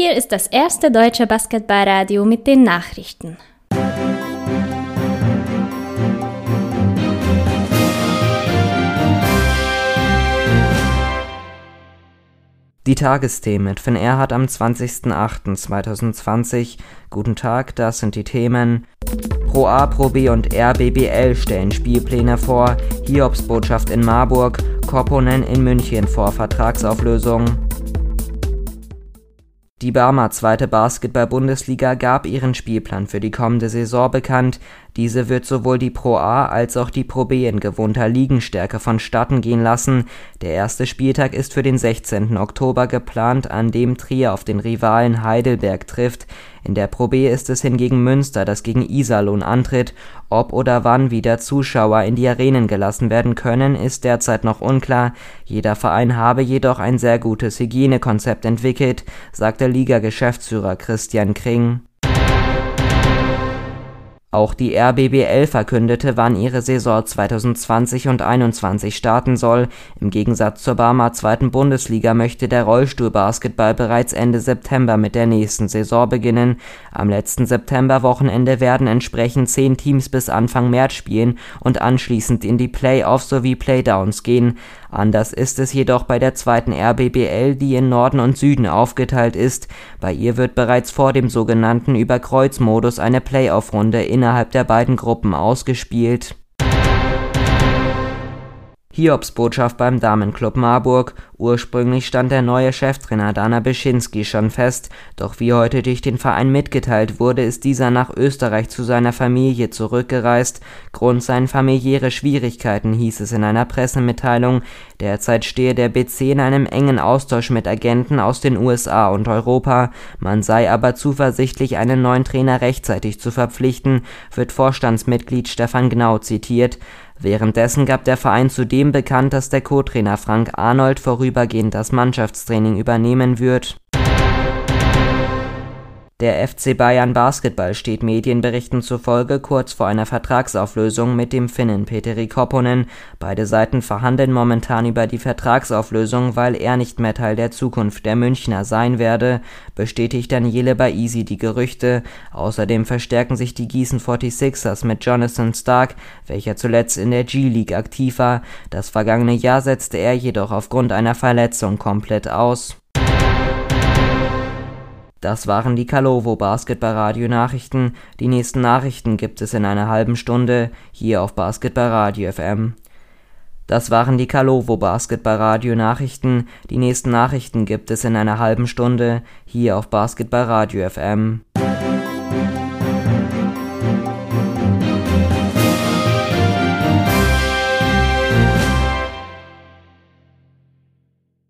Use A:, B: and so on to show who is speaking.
A: Hier ist das erste deutsche Basketballradio mit den Nachrichten.
B: Die Tagesthemen mit Finn Erhardt am 20.08.2020. Guten Tag, das sind die Themen. Pro A, Pro B und RBBL stellen Spielpläne vor. Hiobs Botschaft in Marburg. Kopponen in München vor Vertragsauflösung. Die Barmer zweite Basketball-Bundesliga gab ihren Spielplan für die kommende Saison bekannt. Diese wird sowohl die Pro A als auch die Pro B in gewohnter Ligenstärke vonstatten gehen lassen. Der erste Spieltag ist für den 16. Oktober geplant, an dem Trier auf den Rivalen Heidelberg trifft. In der Pro B ist es hingegen Münster, das gegen Iserlohn antritt. Ob oder wann wieder Zuschauer in die Arenen gelassen werden können, ist derzeit noch unklar. Jeder Verein habe jedoch ein sehr gutes Hygienekonzept entwickelt, sagte Liga-Geschäftsführer Christian Kring. Auch die RBBL verkündete, wann ihre Saison 2020 und 21 starten soll. Im Gegensatz zur Barmer zweiten Bundesliga möchte der Rollstuhlbasketball bereits Ende September mit der nächsten Saison beginnen. Am letzten Septemberwochenende werden entsprechend zehn Teams bis Anfang März spielen und anschließend in die Playoffs sowie Playdowns gehen. Anders ist es jedoch bei der zweiten RBBL, die in Norden und Süden aufgeteilt ist. Bei ihr wird bereits vor dem sogenannten Überkreuzmodus eine Playoff-Runde innerhalb der beiden Gruppen ausgespielt Hiobsbotschaft beim Damenclub Marburg. Ursprünglich stand der neue Cheftrainer Dana Beschinski schon fest, doch wie heute durch den Verein mitgeteilt wurde, ist dieser nach Österreich zu seiner Familie zurückgereist. Grund seien familiäre Schwierigkeiten, hieß es in einer Pressemitteilung. Derzeit stehe der BC in einem engen Austausch mit Agenten aus den USA und Europa. Man sei aber zuversichtlich, einen neuen Trainer rechtzeitig zu verpflichten, wird Vorstandsmitglied Stefan Gnau zitiert. Währenddessen gab der Verein zudem bekannt, dass der Co-Trainer Frank Arnold vorübergehend das Mannschaftstraining übernehmen wird der FC Bayern Basketball steht Medienberichten zufolge kurz vor einer Vertragsauflösung mit dem Finnen Peteri Kopponen. Beide Seiten verhandeln momentan über die Vertragsauflösung, weil er nicht mehr Teil der Zukunft der Münchner sein werde, bestätigt Daniele Baisi die Gerüchte. Außerdem verstärken sich die Gießen 46ers mit Jonathan Stark, welcher zuletzt in der G-League aktiv war. Das vergangene Jahr setzte er jedoch aufgrund einer Verletzung komplett aus. Das waren die Kalovo Basketballradio Nachrichten. Die nächsten Nachrichten gibt es in einer halben Stunde hier auf Basketballradio FM. Das waren die Kalovo Basketballradio Nachrichten. Die nächsten Nachrichten gibt es in einer halben Stunde hier auf Basketballradio FM.